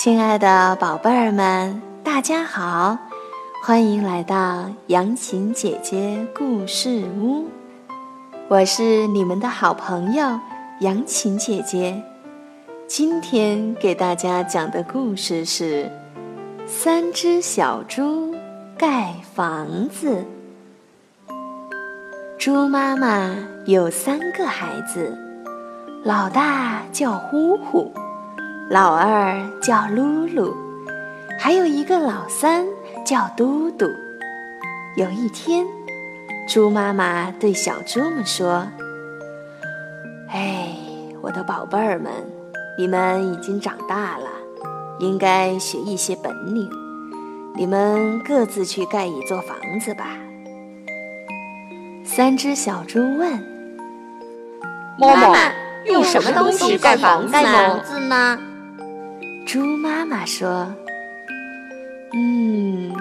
亲爱的宝贝儿们，大家好，欢迎来到杨琴姐姐故事屋。我是你们的好朋友杨琴姐姐。今天给大家讲的故事是《三只小猪盖房子》。猪妈妈有三个孩子，老大叫呼呼。老二叫噜噜，还有一个老三叫嘟嘟。有一天，猪妈妈对小猪们说：“哎，我的宝贝儿们，你们已经长大了，应该学一些本领。你们各自去盖一座房子吧。”三只小猪问：“妈妈，用什么东西盖房子呢？”猪妈妈说：“嗯，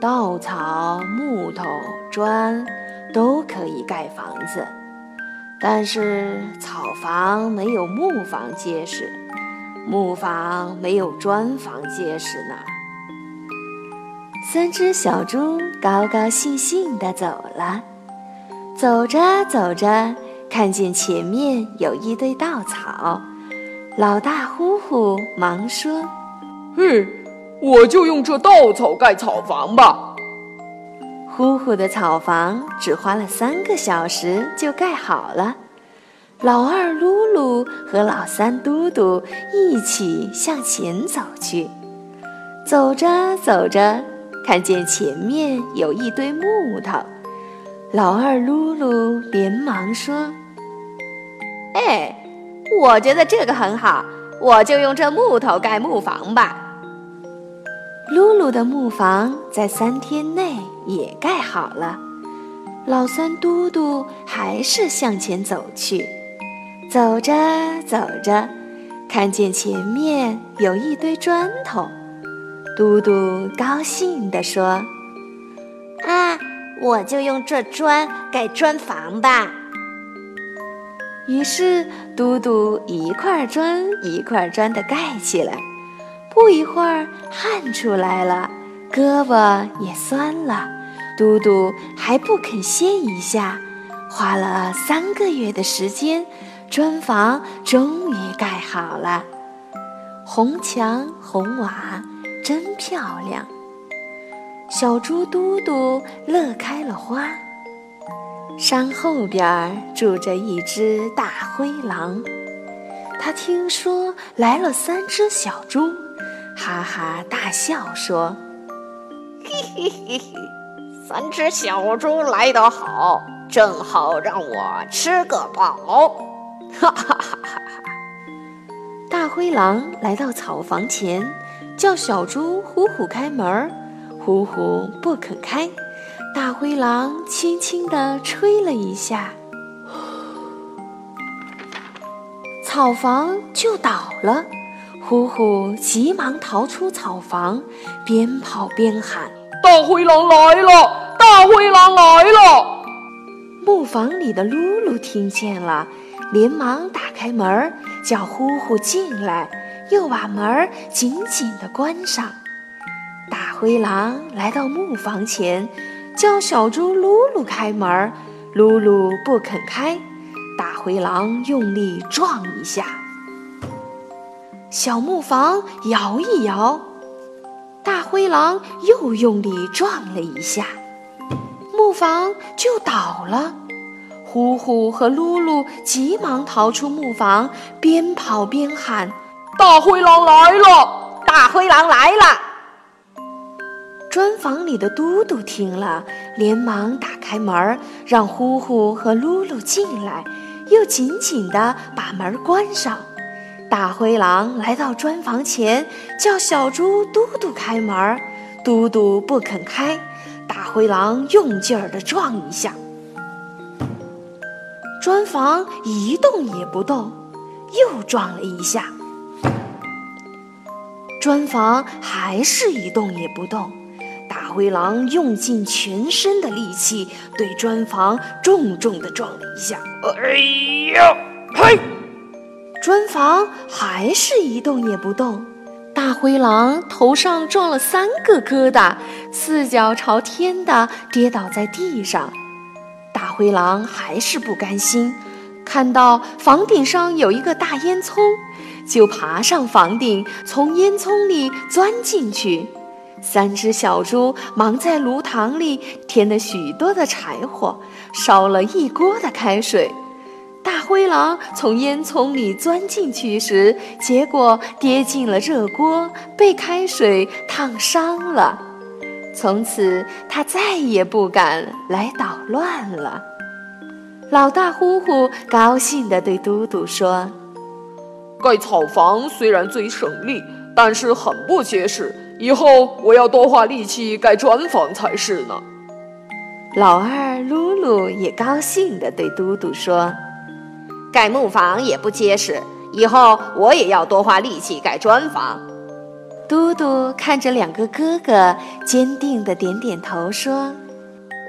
稻草、木头、砖都可以盖房子，但是草房没有木房结实，木房没有砖房结实呢。”三只小猪高高兴兴地走了，走着走着，看见前面有一堆稻草。老大呼呼忙说：“嘿，我就用这稻草盖草房吧。”呼呼的草房只花了三个小时就盖好了。老二噜噜和老三嘟嘟一起向前走去，走着走着，看见前面有一堆木头。老二噜噜连忙说：“哎！”我觉得这个很好，我就用这木头盖木房吧。露露的木房在三天内也盖好了。老三嘟嘟还是向前走去，走着走着，看见前面有一堆砖头。嘟嘟高兴地说：“啊，我就用这砖盖砖房吧。”于是，嘟嘟一块砖一块砖地盖起来。不一会儿，汗出来了，胳膊也酸了。嘟嘟还不肯歇一下，花了三个月的时间，砖房终于盖好了。红墙红瓦，真漂亮。小猪嘟嘟乐开了花。山后边住着一只大灰狼，他听说来了三只小猪，哈哈大笑说：“嘿嘿嘿嘿，三只小猪来得好，正好让我吃个饱。”哈哈哈哈哈！大灰狼来到草房前，叫小猪呼呼开门，呼呼不肯开。大灰狼轻轻地吹了一下，草房就倒了。呼呼急忙逃出草房，边跑边喊：“大灰狼来了！大灰狼来了！”木房里的噜噜听见了，连忙打开门，叫呼呼进来，又把门紧紧地关上。大灰狼来到木房前。叫小猪噜噜开门，噜噜不肯开。大灰狼用力撞一下，小木房摇一摇。大灰狼又用力撞了一下，木房就倒了。呼呼和噜噜急忙逃出木房，边跑边喊：“大灰狼来了！大灰狼来了！”砖房里的嘟嘟听了，连忙打开门，让呼呼和噜噜进来，又紧紧地把门关上。大灰狼来到砖房前，叫小猪嘟嘟开门，嘟嘟不肯开。大灰狼用劲儿地撞一下，砖房一动也不动，又撞了一下，砖房还是一动也不动。大灰狼用尽全身的力气，对砖房重重地撞了一下。哎呀，嘿！砖房还是一动也不动。大灰狼头上撞了三个疙瘩，四脚朝天的跌倒在地上。大灰狼还是不甘心，看到房顶上有一个大烟囱，就爬上房顶，从烟囱里钻进去。三只小猪忙在炉膛里添了许多的柴火，烧了一锅的开水。大灰狼从烟囱里钻进去时，结果跌进了热锅，被开水烫伤了。从此，他再也不敢来捣乱了。老大呼呼高兴地对嘟嘟说：“盖草房虽然最省力，但是很不结实。以后我要多花力气盖砖房才是呢。”老二噜噜也高兴地对嘟嘟说。盖木房也不结实，以后我也要多花力气盖砖房。嘟嘟看着两个哥哥，坚定地点点头说：“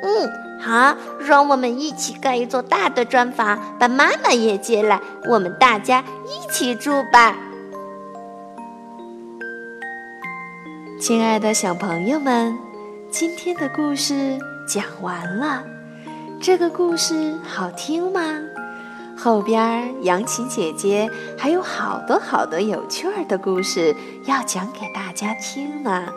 嗯，好，让我们一起盖一座大的砖房，把妈妈也接来，我们大家一起住吧。”亲爱的小朋友们，今天的故事讲完了，这个故事好听吗？后边杨琴姐姐还有好多好多有趣儿的故事要讲给大家听呢，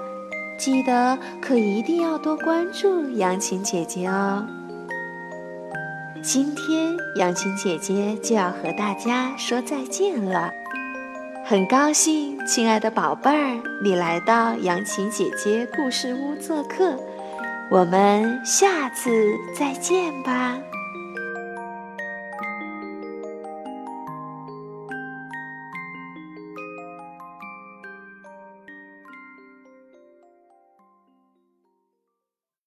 记得可一定要多关注杨琴姐姐哦。今天杨琴姐姐就要和大家说再见了，很高兴，亲爱的宝贝儿，你来到杨琴姐姐故事屋做客，我们下次再见吧。